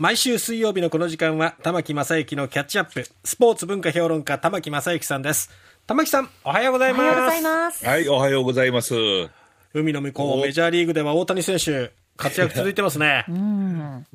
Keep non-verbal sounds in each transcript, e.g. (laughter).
毎週水曜日のこの時間は玉木正幸のキャッチアップスポーツ文化評論家玉木正幸さんです玉木さんおはようございおはようございます。はい、おはようございます。海の向こうおメジャーリーグでは大谷選手活躍続いてますねうん。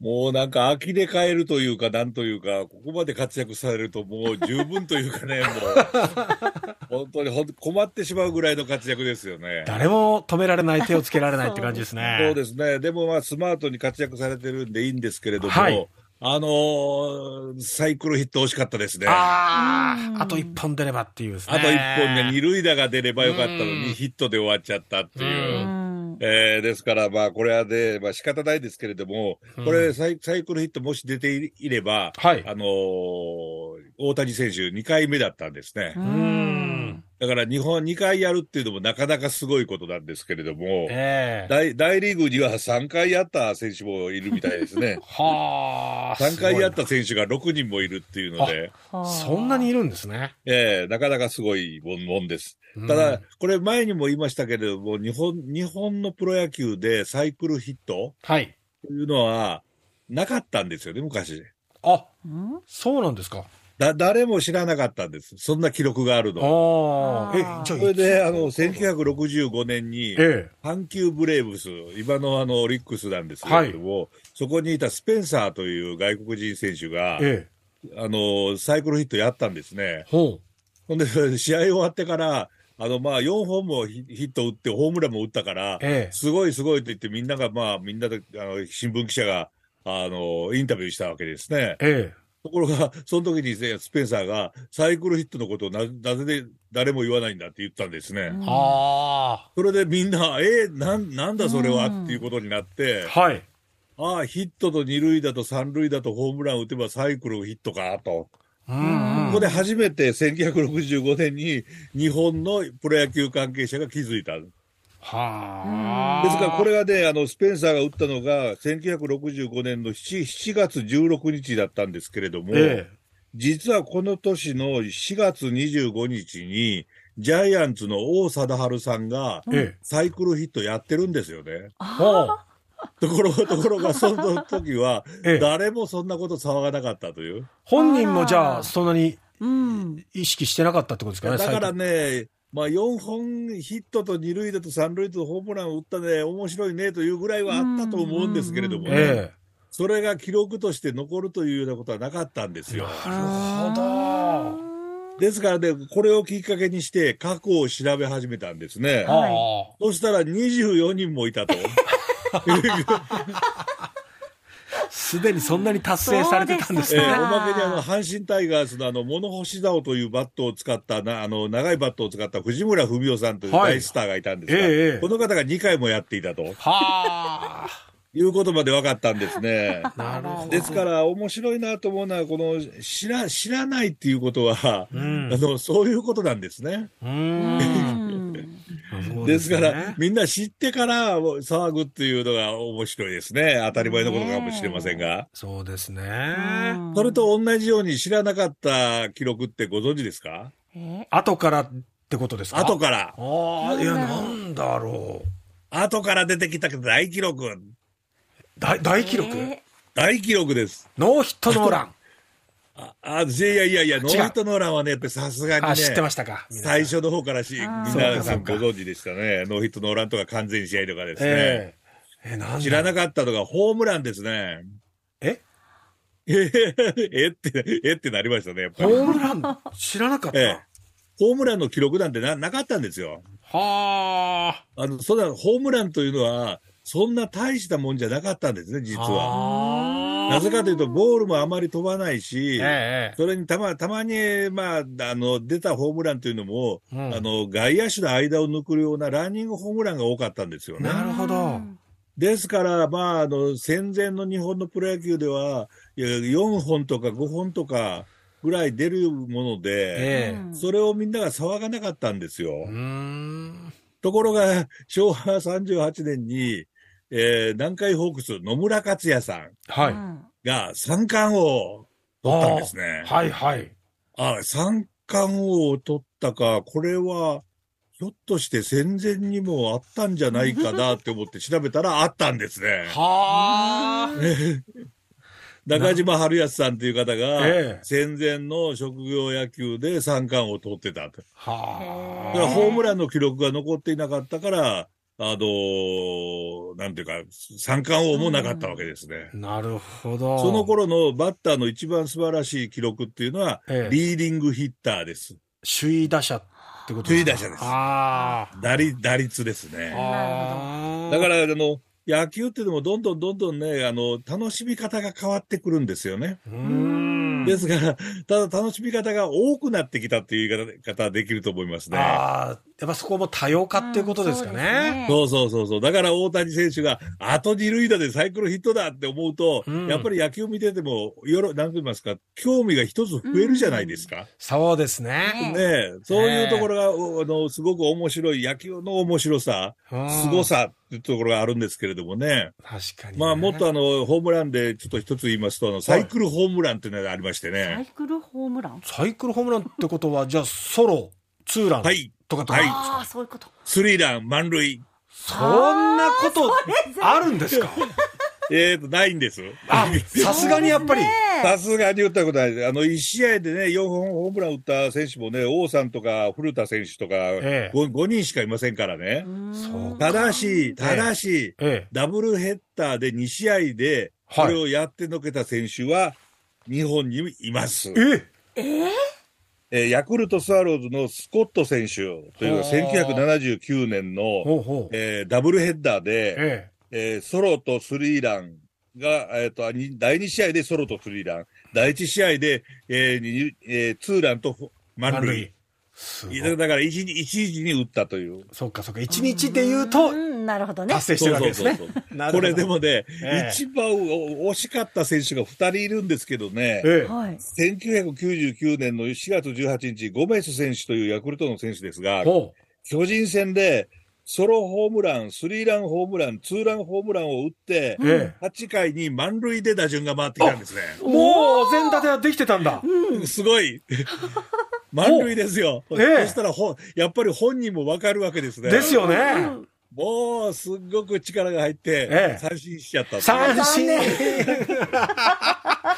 もうなんか呆れ返るというか、なんというか、ここまで活躍されるともう十分というかね、(laughs) もう、本当にほん困ってしまうぐらいの活躍ですよね。誰も止められない手をつけられないって感じですね (laughs) そうですね。でもまあ、スマートに活躍されてるんでいいんですけれども、はいあのーサイクルヒット惜しかったですね。ああああと一本出ればっていうですねと一本ね、二塁打が出ればよかったのうんに、ヒットで終わっちゃったっていうう。ん。えーですから、まあ、これはね、まあ仕方ないですけれども、うんこれサイ、サイクルヒットもし出ていれば、はいあのー大谷選手2回目だったんですね。ううん。だから日本2回やるっていうのもなかなかすごいことなんですけれども、ええ。大大リーグには3回やった選手もいるみたいですね。(laughs) はあ3回やっすた選手が6人もいるっていうので、そんなにいるんですね。ええなかなかすごいもんもんです。うん。ただ、これ前にも言いましたけれども、日本、日本のプロ野球でサイクルヒットはい。というのはなかったんですよね、昔。あうん？そうなんですかだ、誰も知らなかったんです。そんな記録があるの。あそれで、あの、1965年に、ええ。阪急ブレーブス、今のあの、オリックスなんですけれども、そこにいたスペンサーという外国人選手が、ええ。あの、サイクルヒットやったんですね。ほほんで、試合終わってから、あの、まあ、4本もヒヒット打って、ホームランも打ったから、ええ。すごいすごいと言って、みんなが、まあ、みんなで、あの、新聞記者が、あの、インタビューしたわけですね。ええところが、その時にねスペンサーが、サイクルヒットのことをななぜで誰も言わないんだって言ったんですね。うんあそれでみんな、えーなん、なんだそれはっていうことになってあ、はいああ、ヒットと二塁だと三塁だとホームラン打てばサイクルヒットかと。うんここで初めて1965年に日本のプロ野球関係者が気づいた。ですはあからこれがね、あの、スペンサーが打ったのが1965年の 7, 7月16日だったんですけれども、え実はこの年の4月25日に、ジャイアンツの王貞治さんがええ。えサイクルヒットやってるんですよね。ところ、ところがその時は (laughs) ええ、誰もそんなこと騒がなかったという。本人もじゃあそんなにうん。意識してなかったってことですかねだから最ね、まあ4本ヒットと二塁打と三塁打とホームランを打ったね、面白いねというぐらいはあったと思うんですけれども近ね。えそれが記録として残るというようなことはなかったんですえよ。なるほどですからね、これをきっかけにして過去を調べ始めたんですね。ああそしたら24人もいたと。(laughs) すでにそんなに達成されてたんですえねーおまけにあの、阪神タイガースのあの、物干し竿というバットを使ったな、あの、長いバットを使った藤村文夫さんというはい。大スターがいたんですが、ええええ。この方が2回もやっていたと。はあ。いうことまで分かったんですね。なるほど。ですから、面白いなと思うのは、この、知ら、知らないっていうことは、うん。あの、そういうことなんですね。ううん (laughs) ですかねら、みんな知ってから騒ぐっていうのが面白いですね。当たり前のことかもしれませんが。そうですね。それと同じように知らなかった記録ってご存知ですか？え？後からってことですか？後から。ああいやななんだろう。後から出てきた大記録。大大記録？え大記録です。ノーヒットノーランあ、あいやいやいや、ノーヒットノーランはね、やっぱりさすがにね、あ知ってましたか？最初の方からし、皆さんかご存知でしたね。ノーヒットノーランとか完全試合とかですね。ええ。えなんだ。知らなかったのがホームランですね。え？ええ (laughs) って、えってなりましたね、やっぱり。ホームラン？知らなかった、ええ。ホームランの記録なんてななかったんですよ。はあ。あの、そんな、ホームランというのは、そんな大したもんじゃなかったんですね、実は。はなぜかというと、ボールもあまり飛ばないし、ええそれにたま、たまに、まあ、あの、出たホームランというのも、うん。あの、外野手の間を抜くようなランニングホームランが多かったんですよね。なるほど。ですから、まあ、あの、戦前の日本のプロ野球では、いや4本とか5本とかぐらい出るもので、それをみんなが騒がなかったんですよ。ところが、昭和38年に、えー南海ホークス野村克也さん。はい、うんが三冠王を取ったんですね。はいはいあ三冠王を取ったか、これは、ひょっとして戦前にもあったんじゃないかなって思って (laughs) 調べたらあったんですね。はあ (laughs) 中島春康さんという方が、ええ戦前の職業野球で三冠を取ってたと。はだからホームランの記録が残っていなかったから、あのなんていうか、三冠王もなかったわけですね。あ。なるほど。その頃のバッターの一番素晴らしい記録っていうのは、ええリーディングヒッターです。首位打者ってこと首位打者ですあ打率打率ですあ。ね。ああ。だから、あの、野球ってでもどんどんどんどんね、あの、楽しみ方が変わってくるんですよね。うーん。ですから、ただ楽しみ方が多くなってきたっていう言い方ができると思いますね。ああ、やっぱそこも多様化っていうことですかね。そうそうそうそう。だから大谷選手が、あと二塁打でサイクルヒットだって思うと、うんやっぱり野球見てても、よろ、なんと言いますか、興味が一つ増えるじゃないですか。そうですね。ねえ、そういうところが、おあの、すごく面白い、野球の面白さ、うん凄さっていうところがあるんですけれどもね。確かにね。まあ、もっとあの、ホームランでちょっと一つ言いますと、あの、サイクルホームランっていうのがありましてサイね。クルホームラン？サイクルホームランってことは、じゃあソロ、ツーランはい。とかとはいああそういうことスリーラン、満塁。そんなことあるんですか？(laughs) えーと、ないんです。あ、さすがにやっぱり。さすがに打ったことないです。あの、1試合でね、4本ホームラン打った選手もね、王さんとか古田選手とか、ええ 5, 人しかいませんからね。そうただし、ただし、ええ。ダブルヘッダーで2試合で、はいこれをやってのけた選手は、日本にいます。ええーヤクルトスワローズのスコット選手というのがほう1979年の、ほうほう。えーダブルヘッダーで、ええーソロとスリーランが、えっ、と、第2試合でソロとスリーラン、第1試合で、えーにえーツーランと。満塁。だから一日、一時に打ったという。そっかそっか。一日で言うとう、んなるほどね達成してるわけですねそうそうそう。なるほどこれでもね、ええ一番お惜しかった選手が2人いるんですけどね、ええ。はい1999年の4月18日、ゴメス選手というヤクルトの選手ですが、ほ巨人戦でソロホームラン、スリーランホームラン、ツーランホームランを打って、う。え8回に満塁で打順が回ってきたんですね。え。もう、全立てはできてたんだ。すごい。(laughs) 満塁ですよ。ええそしたらほ、やっぱり本人もわかるわけですね。ですよね。もう、すっごく力が入って、ええ三振しちゃった。三振 (laughs)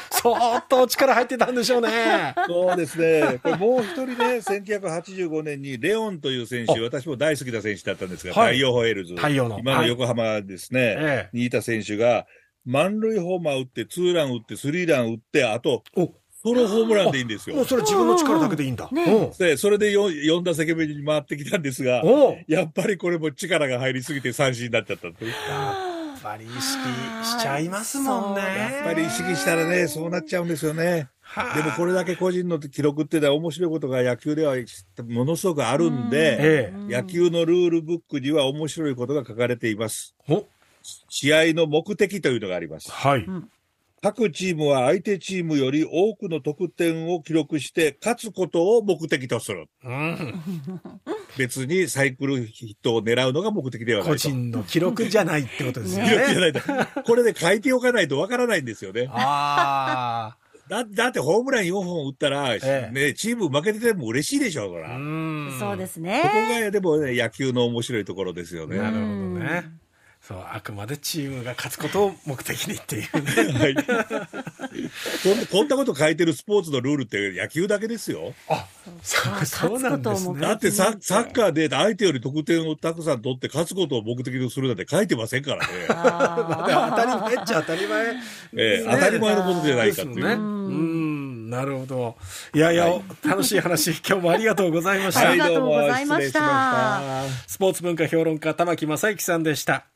相当力入ってたんでしょうね。そうですね。これもう一人ね、1985年にレオンという選手、私も大好きな選手だったんですが、はい太陽ホエールズ。太陽の今の横浜ですね、ええ。にいた選手が、満塁ホーマー打って、ツーラン打って、スリーラン打って、あと、お、ソロホームランでいいんですよ。もうそれ自分の力だけでいいんだ。ねうんで、それで 4, 4打席目に回ってきたんですが、おやっぱりこれも力が入りすぎて三振になっちゃったという。やっぱり意識しちゃいますもんね。やっぱり意識したらね、そうなっちゃうんですよね。はあでもこれだけ個人の記録っていうのは面白いことが野球ではものすごくあるんで、ええ。野球のルールブックには面白いことが書かれています。お、試合の目的というのがあります。はい。各チームは相手チームより多くの得点を記録して勝つことを目的とする。うん。別にサイクルヒットを狙うのが目的ではないと。個人の記録じゃないってことですよ記録じゃね。ないと。これで書いておかないとわからないんですよね。あだだってホームラン4本打ったら、ええね、チーム負けてても嬉しいでしょ、そあ。ら。んそうですここねがでもね、野球の面白いところですよね。なるほどね。そう、あくまでチームが勝つことを目的にっていうね。はい。こんこんなこと書いてるスポーツのルールって野球だけですよ。あ、そう、そうなんですね。だってササッカーで相手より得点をたくさん取って勝つことを目的とするなんて書いてませんからね。あ当たり前っちゃ当たり前。ええ当たり前のことじゃないかっていう。ですよね。うん、なるほど。いやいや、楽しい話、(laughs) 今日もありがとうございました。ありがとうございましたはいどうも失礼しましたスポーツ文化評論家、玉木正之さんでした。